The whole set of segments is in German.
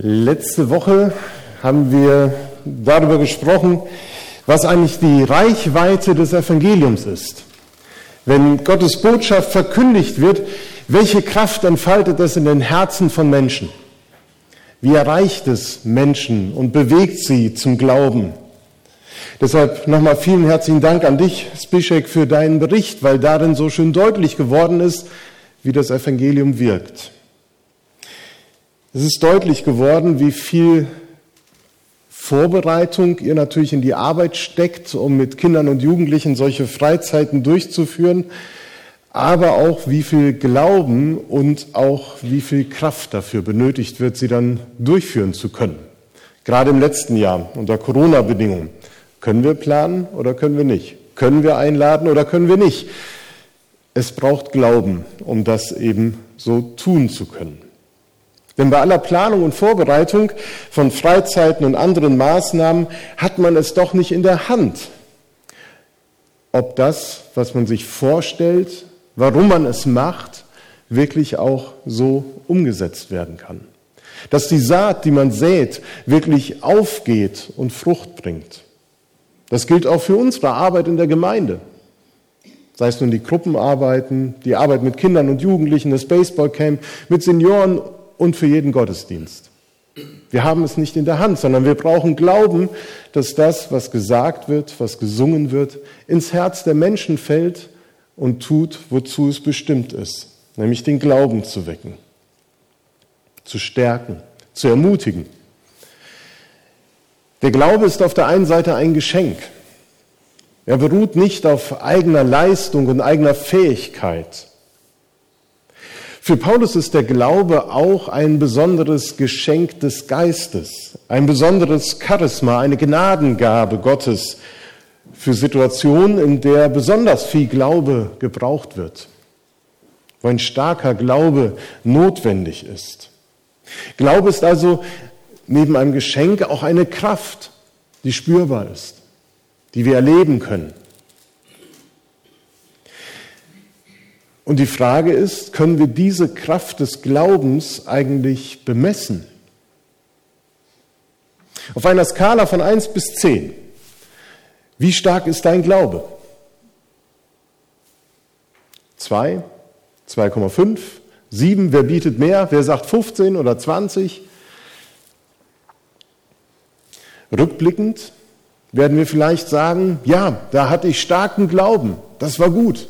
Letzte Woche haben wir darüber gesprochen, was eigentlich die Reichweite des Evangeliums ist. Wenn Gottes Botschaft verkündigt wird, welche Kraft entfaltet es in den Herzen von Menschen? Wie erreicht es Menschen und bewegt sie zum Glauben? Deshalb nochmal vielen herzlichen Dank an dich, Spischek, für deinen Bericht, weil darin so schön deutlich geworden ist, wie das Evangelium wirkt. Es ist deutlich geworden, wie viel Vorbereitung ihr natürlich in die Arbeit steckt, um mit Kindern und Jugendlichen solche Freizeiten durchzuführen, aber auch wie viel Glauben und auch wie viel Kraft dafür benötigt wird, sie dann durchführen zu können. Gerade im letzten Jahr unter Corona-Bedingungen. Können wir planen oder können wir nicht? Können wir einladen oder können wir nicht? Es braucht Glauben, um das eben so tun zu können. Denn bei aller Planung und Vorbereitung von Freizeiten und anderen Maßnahmen hat man es doch nicht in der Hand, ob das, was man sich vorstellt, warum man es macht, wirklich auch so umgesetzt werden kann. Dass die Saat, die man sät, wirklich aufgeht und Frucht bringt. Das gilt auch für unsere Arbeit in der Gemeinde. Sei es nun die Gruppenarbeiten, die Arbeit mit Kindern und Jugendlichen, das Baseballcamp, mit Senioren und für jeden Gottesdienst. Wir haben es nicht in der Hand, sondern wir brauchen Glauben, dass das, was gesagt wird, was gesungen wird, ins Herz der Menschen fällt und tut, wozu es bestimmt ist, nämlich den Glauben zu wecken, zu stärken, zu ermutigen. Der Glaube ist auf der einen Seite ein Geschenk. Er beruht nicht auf eigener Leistung und eigener Fähigkeit, für Paulus ist der Glaube auch ein besonderes Geschenk des Geistes, ein besonderes Charisma, eine Gnadengabe Gottes für Situationen, in der besonders viel Glaube gebraucht wird, wo ein starker Glaube notwendig ist. Glaube ist also neben einem Geschenk auch eine Kraft, die spürbar ist, die wir erleben können. Und die Frage ist, können wir diese Kraft des Glaubens eigentlich bemessen? Auf einer Skala von 1 bis 10, wie stark ist dein Glaube? 2, 2,5, 7, wer bietet mehr? Wer sagt 15 oder 20? Rückblickend werden wir vielleicht sagen, ja, da hatte ich starken Glauben, das war gut.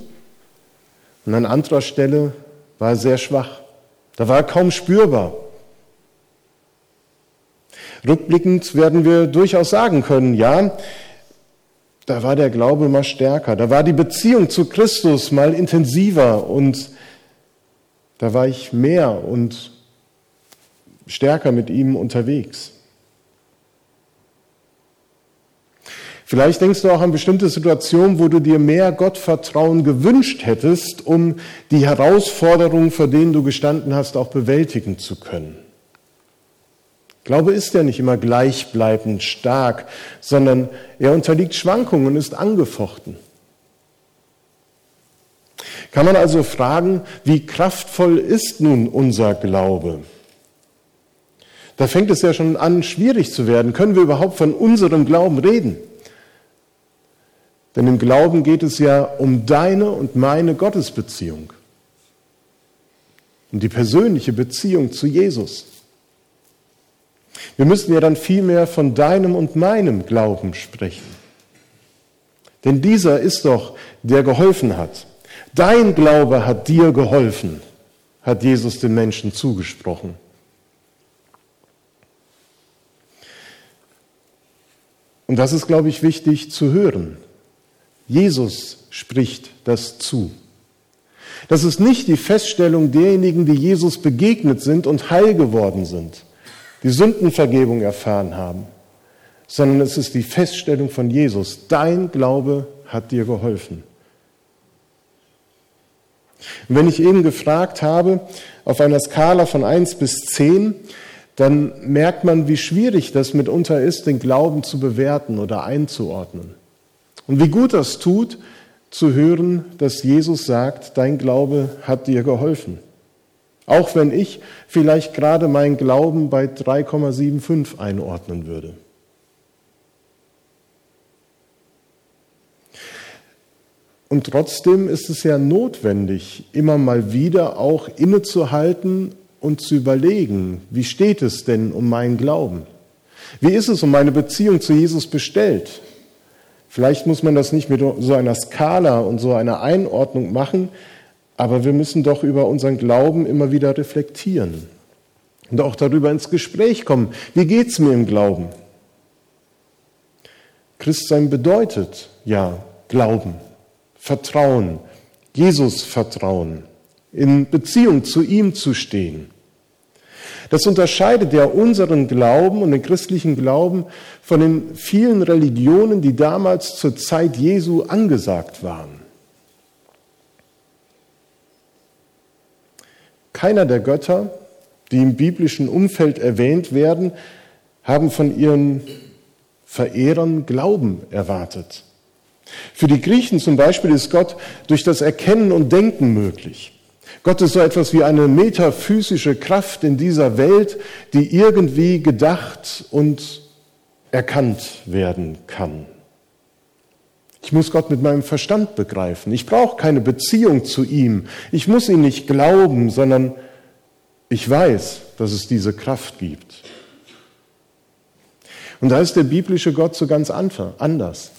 Und an anderer Stelle war er sehr schwach. Da war er kaum spürbar. Rückblickend werden wir durchaus sagen können, ja, da war der Glaube mal stärker, da war die Beziehung zu Christus mal intensiver und da war ich mehr und stärker mit ihm unterwegs. Vielleicht denkst du auch an bestimmte Situationen, wo du dir mehr Gottvertrauen gewünscht hättest, um die Herausforderungen, vor denen du gestanden hast, auch bewältigen zu können. Glaube ist ja nicht immer gleichbleibend stark, sondern er unterliegt Schwankungen und ist angefochten. Kann man also fragen, wie kraftvoll ist nun unser Glaube? Da fängt es ja schon an, schwierig zu werden. Können wir überhaupt von unserem Glauben reden? Denn im Glauben geht es ja um deine und meine Gottesbeziehung, um die persönliche Beziehung zu Jesus. Wir müssen ja dann vielmehr von deinem und meinem Glauben sprechen. Denn dieser ist doch, der geholfen hat. Dein Glaube hat dir geholfen, hat Jesus den Menschen zugesprochen. Und das ist, glaube ich, wichtig zu hören. Jesus spricht das zu. Das ist nicht die Feststellung derjenigen, die Jesus begegnet sind und heil geworden sind, die Sündenvergebung erfahren haben, sondern es ist die Feststellung von Jesus. Dein Glaube hat dir geholfen. Und wenn ich eben gefragt habe, auf einer Skala von 1 bis 10, dann merkt man, wie schwierig das mitunter ist, den Glauben zu bewerten oder einzuordnen. Und wie gut das tut, zu hören, dass Jesus sagt, dein Glaube hat dir geholfen. Auch wenn ich vielleicht gerade meinen Glauben bei 3,75 einordnen würde. Und trotzdem ist es ja notwendig, immer mal wieder auch innezuhalten und zu überlegen, wie steht es denn um meinen Glauben? Wie ist es um meine Beziehung zu Jesus bestellt? Vielleicht muss man das nicht mit so einer Skala und so einer Einordnung machen, aber wir müssen doch über unseren Glauben immer wieder reflektieren und auch darüber ins Gespräch kommen. Wie geht es mir im Glauben? Christsein bedeutet ja Glauben. Vertrauen, Jesus vertrauen, in Beziehung zu ihm zu stehen. Das unterscheidet ja unseren Glauben und den christlichen Glauben von den vielen Religionen, die damals zur Zeit Jesu angesagt waren. Keiner der Götter, die im biblischen Umfeld erwähnt werden, haben von ihren Verehrern Glauben erwartet. Für die Griechen zum Beispiel ist Gott durch das Erkennen und Denken möglich. Gott ist so etwas wie eine metaphysische Kraft in dieser Welt, die irgendwie gedacht und erkannt werden kann. Ich muss Gott mit meinem Verstand begreifen. Ich brauche keine Beziehung zu ihm. Ich muss ihn nicht glauben, sondern ich weiß, dass es diese Kraft gibt. Und da ist der biblische Gott so ganz anders.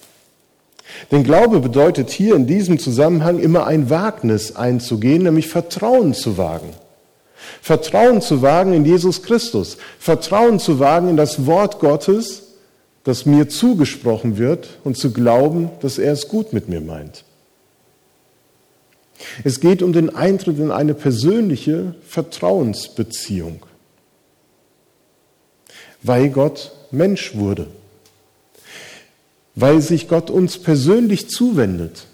Denn Glaube bedeutet hier in diesem Zusammenhang immer ein Wagnis einzugehen, nämlich Vertrauen zu wagen. Vertrauen zu wagen in Jesus Christus. Vertrauen zu wagen in das Wort Gottes, das mir zugesprochen wird und zu glauben, dass er es gut mit mir meint. Es geht um den Eintritt in eine persönliche Vertrauensbeziehung, weil Gott Mensch wurde weil sich Gott uns persönlich zuwendet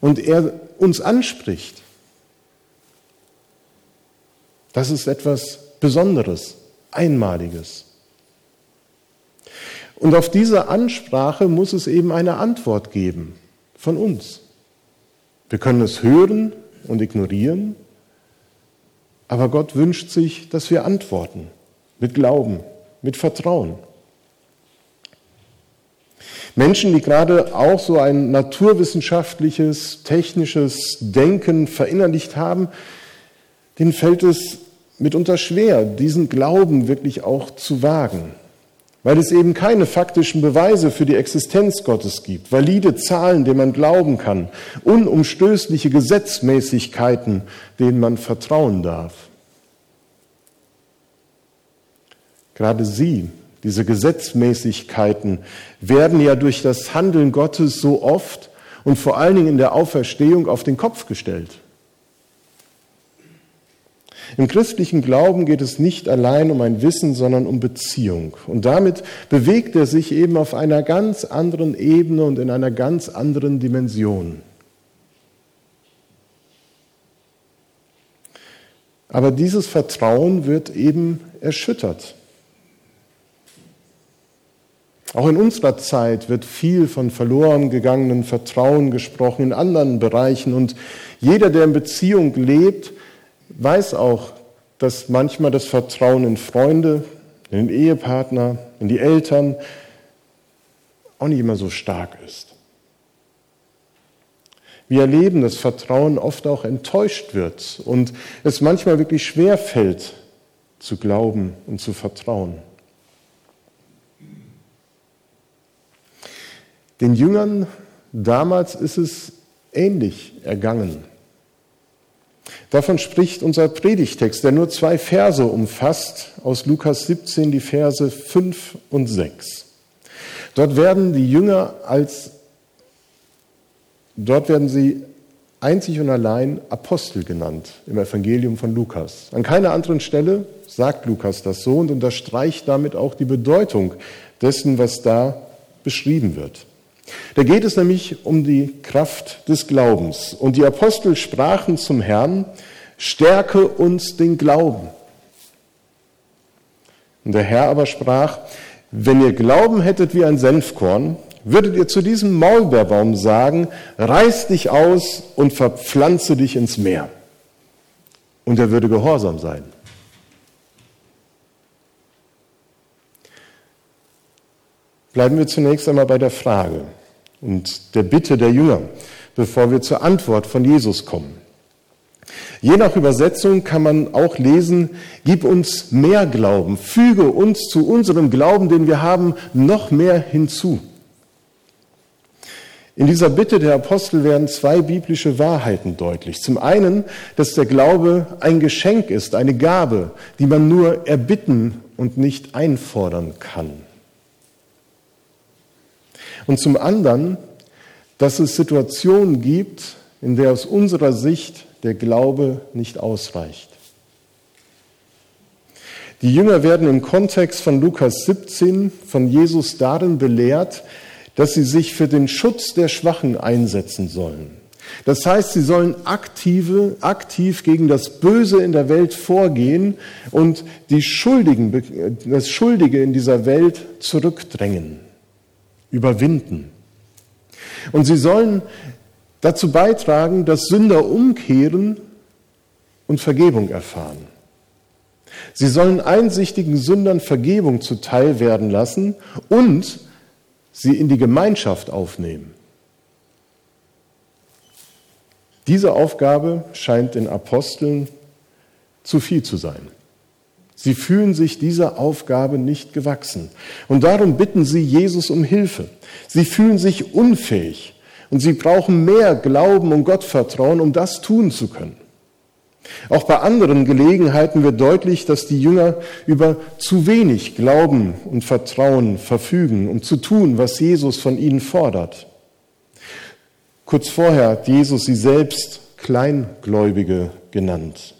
und er uns anspricht. Das ist etwas Besonderes, Einmaliges. Und auf diese Ansprache muss es eben eine Antwort geben von uns. Wir können es hören und ignorieren, aber Gott wünscht sich, dass wir antworten mit Glauben, mit Vertrauen. Menschen, die gerade auch so ein naturwissenschaftliches, technisches Denken verinnerlicht haben, denen fällt es mitunter schwer, diesen Glauben wirklich auch zu wagen, weil es eben keine faktischen Beweise für die Existenz Gottes gibt, valide Zahlen, denen man glauben kann, unumstößliche Gesetzmäßigkeiten, denen man vertrauen darf. Gerade sie diese Gesetzmäßigkeiten werden ja durch das Handeln Gottes so oft und vor allen Dingen in der Auferstehung auf den Kopf gestellt. Im christlichen Glauben geht es nicht allein um ein Wissen, sondern um Beziehung. Und damit bewegt er sich eben auf einer ganz anderen Ebene und in einer ganz anderen Dimension. Aber dieses Vertrauen wird eben erschüttert. Auch in unserer Zeit wird viel von verloren gegangenen Vertrauen gesprochen in anderen Bereichen. Und jeder, der in Beziehung lebt, weiß auch, dass manchmal das Vertrauen in Freunde, in den Ehepartner, in die Eltern auch nicht immer so stark ist. Wir erleben, dass Vertrauen oft auch enttäuscht wird und es manchmal wirklich schwer fällt, zu glauben und zu vertrauen. Den Jüngern damals ist es ähnlich ergangen. Davon spricht unser Predigtext, der nur zwei Verse umfasst, aus Lukas 17 die Verse 5 und 6. Dort werden die Jünger als, dort werden sie einzig und allein Apostel genannt im Evangelium von Lukas. An keiner anderen Stelle sagt Lukas das so und unterstreicht damit auch die Bedeutung dessen, was da beschrieben wird. Da geht es nämlich um die Kraft des Glaubens. Und die Apostel sprachen zum Herrn, stärke uns den Glauben. Und der Herr aber sprach, wenn ihr Glauben hättet wie ein Senfkorn, würdet ihr zu diesem Maulbeerbaum sagen, reiß dich aus und verpflanze dich ins Meer. und er würde gehorsam sein. Bleiben wir zunächst einmal bei der Frage und der Bitte der Jünger, bevor wir zur Antwort von Jesus kommen. Je nach Übersetzung kann man auch lesen, gib uns mehr Glauben, füge uns zu unserem Glauben, den wir haben, noch mehr hinzu. In dieser Bitte der Apostel werden zwei biblische Wahrheiten deutlich. Zum einen, dass der Glaube ein Geschenk ist, eine Gabe, die man nur erbitten und nicht einfordern kann. Und zum anderen, dass es Situationen gibt, in der aus unserer Sicht der Glaube nicht ausreicht. Die Jünger werden im Kontext von Lukas 17 von Jesus darin belehrt, dass sie sich für den Schutz der Schwachen einsetzen sollen. Das heißt, sie sollen aktive, aktiv gegen das Böse in der Welt vorgehen und die Schuldigen, das Schuldige in dieser Welt zurückdrängen, überwinden. Und sie sollen dazu beitragen, dass Sünder umkehren und Vergebung erfahren. Sie sollen einsichtigen Sündern Vergebung zuteil werden lassen und sie in die Gemeinschaft aufnehmen. Diese Aufgabe scheint den Aposteln zu viel zu sein. Sie fühlen sich dieser Aufgabe nicht gewachsen. Und darum bitten sie Jesus um Hilfe. Sie fühlen sich unfähig und sie brauchen mehr Glauben und Gottvertrauen, um das tun zu können. Auch bei anderen Gelegenheiten wird deutlich, dass die Jünger über zu wenig Glauben und Vertrauen verfügen, um zu tun, was Jesus von ihnen fordert. Kurz vorher hat Jesus sie selbst Kleingläubige genannt.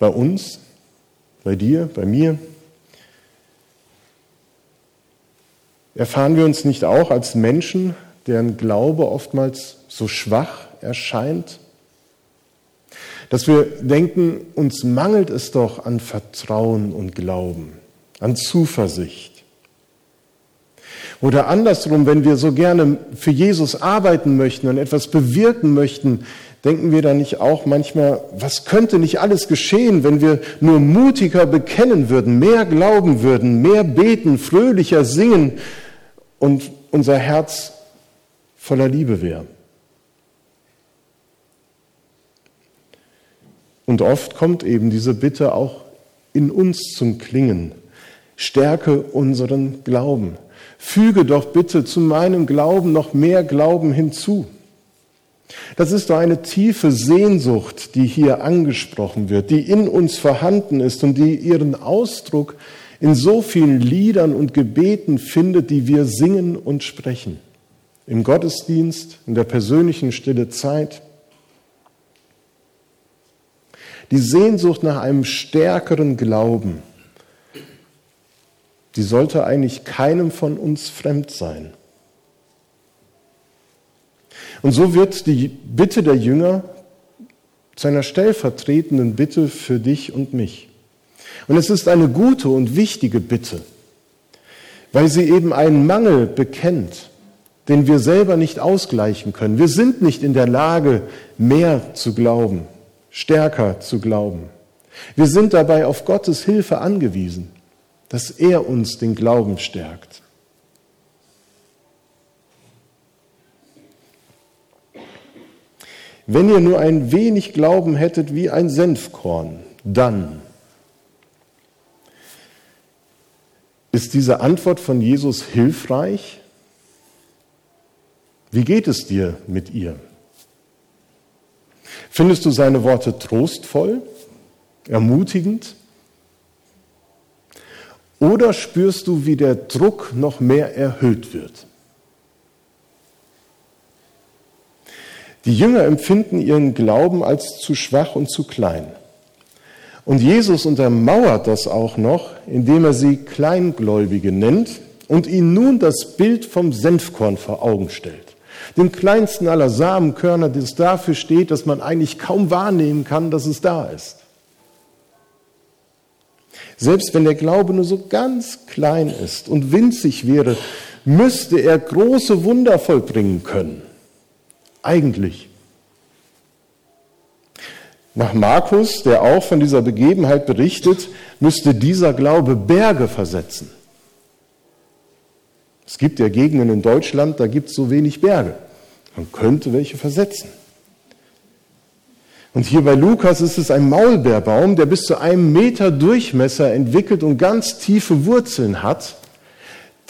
Bei uns, bei dir, bei mir, erfahren wir uns nicht auch als Menschen, deren Glaube oftmals so schwach erscheint, dass wir denken, uns mangelt es doch an Vertrauen und Glauben, an Zuversicht. Oder andersrum, wenn wir so gerne für Jesus arbeiten möchten und etwas bewirken möchten, denken wir da nicht auch manchmal, was könnte nicht alles geschehen, wenn wir nur mutiger bekennen würden, mehr glauben würden, mehr beten, fröhlicher singen und unser Herz voller Liebe wäre. Und oft kommt eben diese Bitte auch in uns zum Klingen. Stärke unseren Glauben. Füge doch bitte zu meinem Glauben noch mehr Glauben hinzu. Das ist doch eine tiefe Sehnsucht, die hier angesprochen wird, die in uns vorhanden ist und die ihren Ausdruck in so vielen Liedern und Gebeten findet, die wir singen und sprechen im Gottesdienst, in der persönlichen stille Zeit. Die Sehnsucht nach einem stärkeren Glauben, die sollte eigentlich keinem von uns fremd sein. Und so wird die Bitte der Jünger zu einer stellvertretenden Bitte für dich und mich. Und es ist eine gute und wichtige Bitte, weil sie eben einen Mangel bekennt den wir selber nicht ausgleichen können. Wir sind nicht in der Lage, mehr zu glauben, stärker zu glauben. Wir sind dabei auf Gottes Hilfe angewiesen, dass er uns den Glauben stärkt. Wenn ihr nur ein wenig Glauben hättet wie ein Senfkorn, dann ist diese Antwort von Jesus hilfreich wie geht es dir mit ihr? Findest du seine Worte trostvoll, ermutigend? Oder spürst du, wie der Druck noch mehr erhöht wird? Die Jünger empfinden ihren Glauben als zu schwach und zu klein. Und Jesus untermauert das auch noch, indem er sie Kleingläubige nennt und ihnen nun das Bild vom Senfkorn vor Augen stellt dem kleinsten aller Samenkörner, das dafür steht, dass man eigentlich kaum wahrnehmen kann, dass es da ist. Selbst wenn der Glaube nur so ganz klein ist und winzig wäre, müsste er große Wunder vollbringen können. Eigentlich? Nach Markus, der auch von dieser Begebenheit berichtet, müsste dieser Glaube Berge versetzen. Es gibt ja Gegenden in Deutschland, da gibt es so wenig Berge. Man könnte welche versetzen. Und hier bei Lukas ist es ein Maulbeerbaum, der bis zu einem Meter Durchmesser entwickelt und ganz tiefe Wurzeln hat.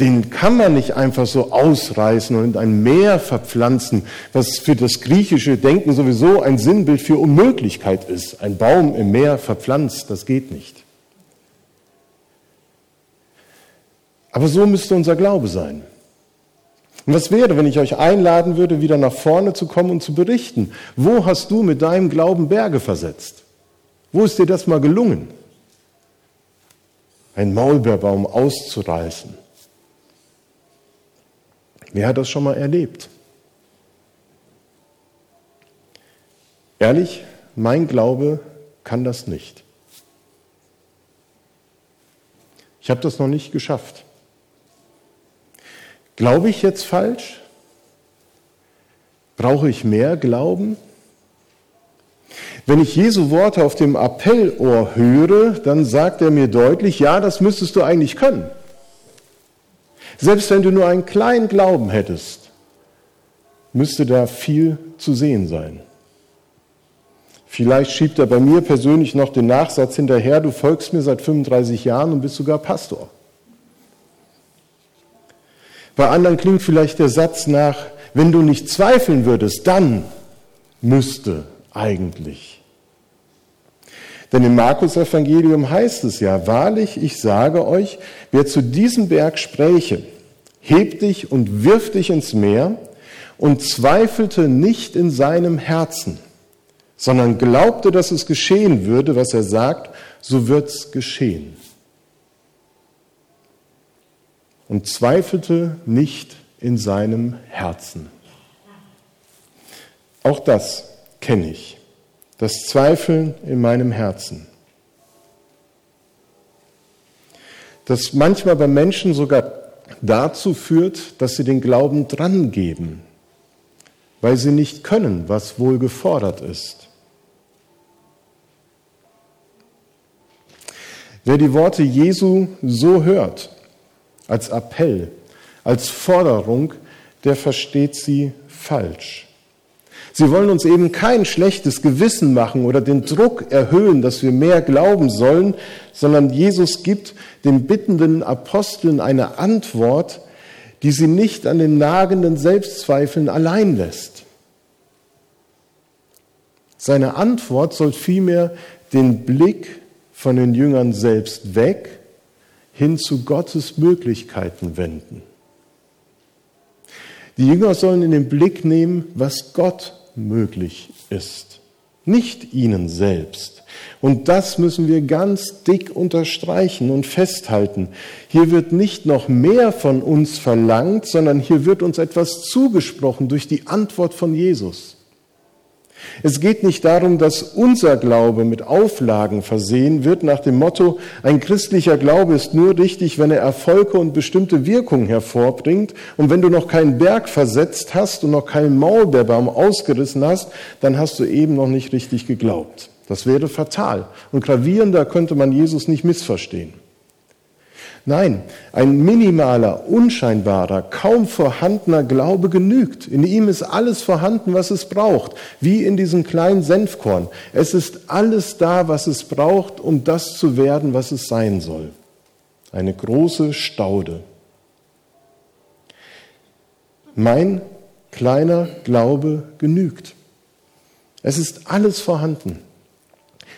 Den kann man nicht einfach so ausreißen und in ein Meer verpflanzen, was für das griechische Denken sowieso ein Sinnbild für Unmöglichkeit ist. Ein Baum im Meer verpflanzt, das geht nicht. Aber so müsste unser Glaube sein. Und was wäre, wenn ich euch einladen würde, wieder nach vorne zu kommen und zu berichten? Wo hast du mit deinem Glauben Berge versetzt? Wo ist dir das mal gelungen? Ein Maulbeerbaum auszureißen. Wer hat das schon mal erlebt? Ehrlich, mein Glaube kann das nicht. Ich habe das noch nicht geschafft. Glaube ich jetzt falsch? Brauche ich mehr Glauben? Wenn ich Jesu Worte auf dem Appellohr höre, dann sagt er mir deutlich, ja, das müsstest du eigentlich können. Selbst wenn du nur einen kleinen Glauben hättest, müsste da viel zu sehen sein. Vielleicht schiebt er bei mir persönlich noch den Nachsatz hinterher, du folgst mir seit 35 Jahren und bist sogar Pastor. Bei anderen klingt vielleicht der Satz nach, wenn du nicht zweifeln würdest, dann müsste eigentlich. Denn im Markus Evangelium heißt es ja, wahrlich, ich sage euch, wer zu diesem Berg spräche, heb dich und wirf dich ins Meer und zweifelte nicht in seinem Herzen, sondern glaubte, dass es geschehen würde, was er sagt, so wird's geschehen. und zweifelte nicht in seinem Herzen. Auch das kenne ich, das Zweifeln in meinem Herzen. Das manchmal bei Menschen sogar dazu führt, dass sie den Glauben drangeben, weil sie nicht können, was wohl gefordert ist. Wer die Worte Jesu so hört, als Appell, als Forderung, der versteht sie falsch. Sie wollen uns eben kein schlechtes Gewissen machen oder den Druck erhöhen, dass wir mehr glauben sollen, sondern Jesus gibt den bittenden Aposteln eine Antwort, die sie nicht an den nagenden Selbstzweifeln allein lässt. Seine Antwort soll vielmehr den Blick von den Jüngern selbst weg hin zu Gottes Möglichkeiten wenden. Die Jünger sollen in den Blick nehmen, was Gott möglich ist, nicht ihnen selbst. Und das müssen wir ganz dick unterstreichen und festhalten. Hier wird nicht noch mehr von uns verlangt, sondern hier wird uns etwas zugesprochen durch die Antwort von Jesus. Es geht nicht darum, dass unser Glaube mit Auflagen versehen wird nach dem Motto, ein christlicher Glaube ist nur richtig, wenn er Erfolge und bestimmte Wirkungen hervorbringt. Und wenn du noch keinen Berg versetzt hast und noch keinen Maulbeerbaum ausgerissen hast, dann hast du eben noch nicht richtig geglaubt. Das wäre fatal. Und gravierender könnte man Jesus nicht missverstehen. Nein, ein minimaler, unscheinbarer, kaum vorhandener Glaube genügt. In ihm ist alles vorhanden, was es braucht, wie in diesem kleinen Senfkorn. Es ist alles da, was es braucht, um das zu werden, was es sein soll. Eine große Staude. Mein kleiner Glaube genügt. Es ist alles vorhanden.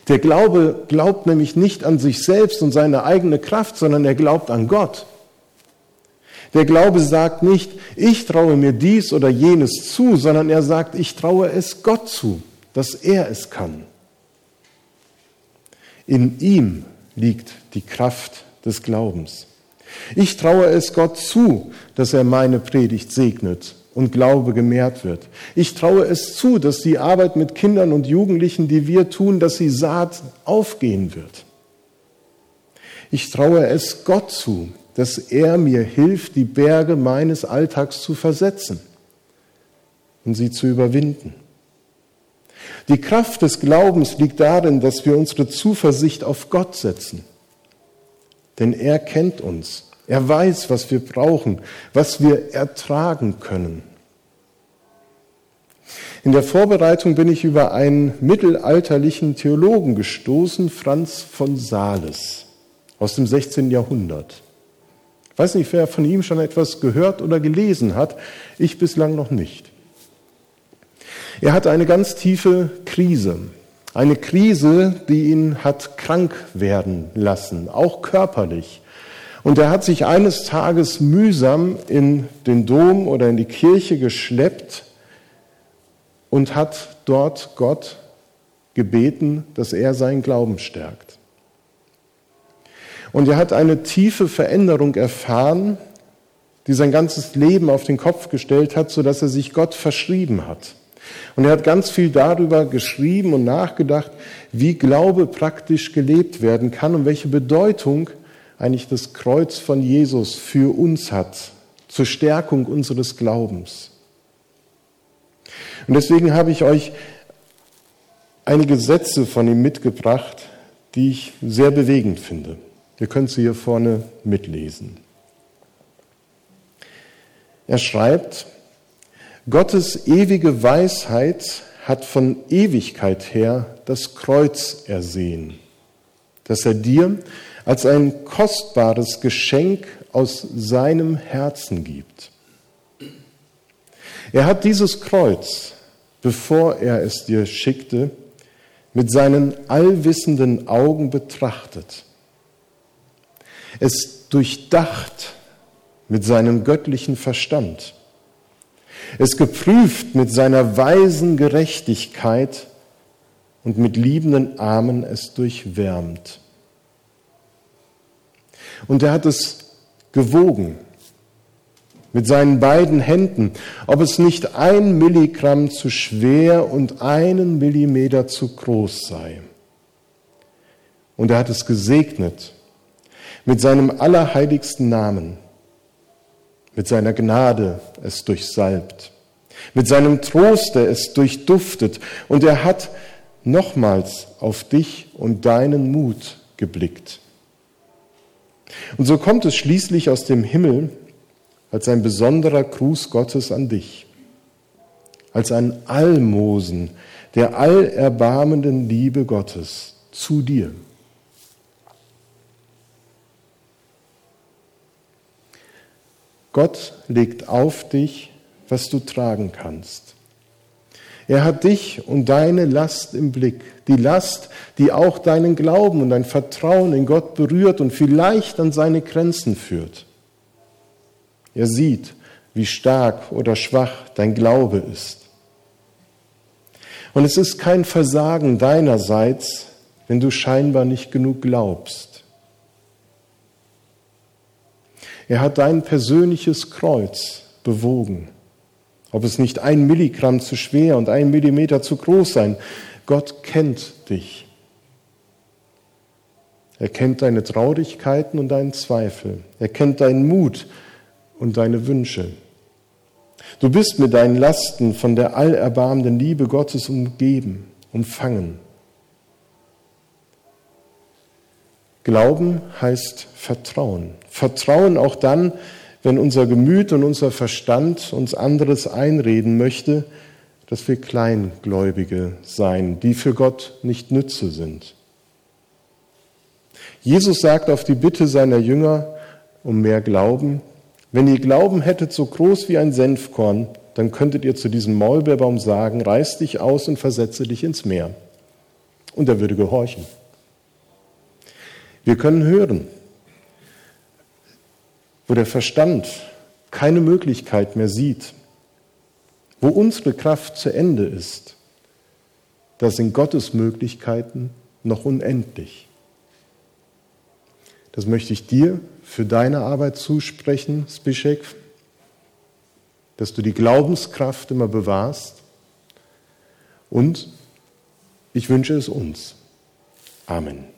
Der Glaube glaubt nämlich nicht an sich selbst und seine eigene Kraft, sondern er glaubt an Gott. Der Glaube sagt nicht, ich traue mir dies oder jenes zu, sondern er sagt, ich traue es Gott zu, dass er es kann. In ihm liegt die Kraft des Glaubens. Ich traue es Gott zu, dass er meine Predigt segnet und Glaube gemehrt wird. Ich traue es zu, dass die Arbeit mit Kindern und Jugendlichen, die wir tun, dass sie Saat aufgehen wird. Ich traue es Gott zu, dass er mir hilft, die Berge meines Alltags zu versetzen. und sie zu überwinden. Die Kraft des Glaubens liegt darin, dass wir unsere Zuversicht auf Gott setzen. Denn er kennt uns. Er weiß, was wir brauchen, was wir ertragen können. In der Vorbereitung bin ich über einen mittelalterlichen Theologen gestoßen, Franz von Sales aus dem 16. Jahrhundert. Ich weiß nicht, wer von ihm schon etwas gehört oder gelesen hat. Ich bislang noch nicht. Er hatte eine ganz tiefe Krise. Eine Krise, die ihn hat krank werden lassen, auch körperlich. Und er hat sich eines Tages mühsam in den Dom oder in die Kirche geschleppt und hat dort Gott gebeten, dass er seinen Glauben stärkt. Und er hat eine tiefe Veränderung erfahren, die sein ganzes Leben auf den Kopf gestellt hat, sodass er sich Gott verschrieben hat. Und er hat ganz viel darüber geschrieben und nachgedacht, wie Glaube praktisch gelebt werden kann und welche Bedeutung eigentlich das Kreuz von Jesus für uns hat, zur Stärkung unseres Glaubens. Und deswegen habe ich euch einige Sätze von ihm mitgebracht, die ich sehr bewegend finde. Ihr könnt sie hier vorne mitlesen. Er schreibt, Gottes ewige Weisheit hat von Ewigkeit her das Kreuz ersehen, das er dir als ein kostbares Geschenk aus seinem Herzen gibt. Er hat dieses Kreuz, bevor er es dir schickte, mit seinen allwissenden Augen betrachtet, es durchdacht mit seinem göttlichen Verstand, es geprüft mit seiner weisen Gerechtigkeit und mit liebenden Armen es durchwärmt. Und er hat es gewogen mit seinen beiden Händen, ob es nicht ein Milligramm zu schwer und einen Millimeter zu groß sei. Und er hat es gesegnet mit seinem allerheiligsten Namen, mit seiner Gnade es durchsalbt, mit seinem Troste es durchduftet. Und er hat nochmals auf dich und deinen Mut geblickt. Und so kommt es schließlich aus dem Himmel als ein besonderer Gruß Gottes an dich, als ein Almosen der allerbarmenden Liebe Gottes zu dir. Gott legt auf dich, was du tragen kannst. Er hat dich und deine Last im Blick, die Last, die auch deinen Glauben und dein Vertrauen in Gott berührt und vielleicht an seine Grenzen führt. Er sieht, wie stark oder schwach dein Glaube ist. Und es ist kein Versagen deinerseits, wenn du scheinbar nicht genug glaubst. Er hat dein persönliches Kreuz bewogen. Ob es nicht ein Milligramm zu schwer und ein Millimeter zu groß sein. Gott kennt dich. Er kennt deine Traurigkeiten und deinen Zweifel. Er kennt deinen Mut und deine Wünsche. Du bist mit deinen Lasten von der allerbarmenden Liebe Gottes umgeben, umfangen. Glauben heißt Vertrauen. Vertrauen auch dann, wenn unser Gemüt und unser Verstand uns anderes einreden möchte, dass wir Kleingläubige seien, die für Gott nicht nütze sind. Jesus sagt auf die Bitte seiner Jünger um mehr Glauben, wenn ihr Glauben hättet so groß wie ein Senfkorn, dann könntet ihr zu diesem Maulbeerbaum sagen, reiß dich aus und versetze dich ins Meer. Und er würde gehorchen. Wir können hören, wo der Verstand keine Möglichkeit mehr sieht, wo unsere Kraft zu Ende ist, da sind Gottes Möglichkeiten noch unendlich. Das möchte ich dir für deine Arbeit zusprechen, Spischek, dass du die Glaubenskraft immer bewahrst. Und ich wünsche es uns. Amen.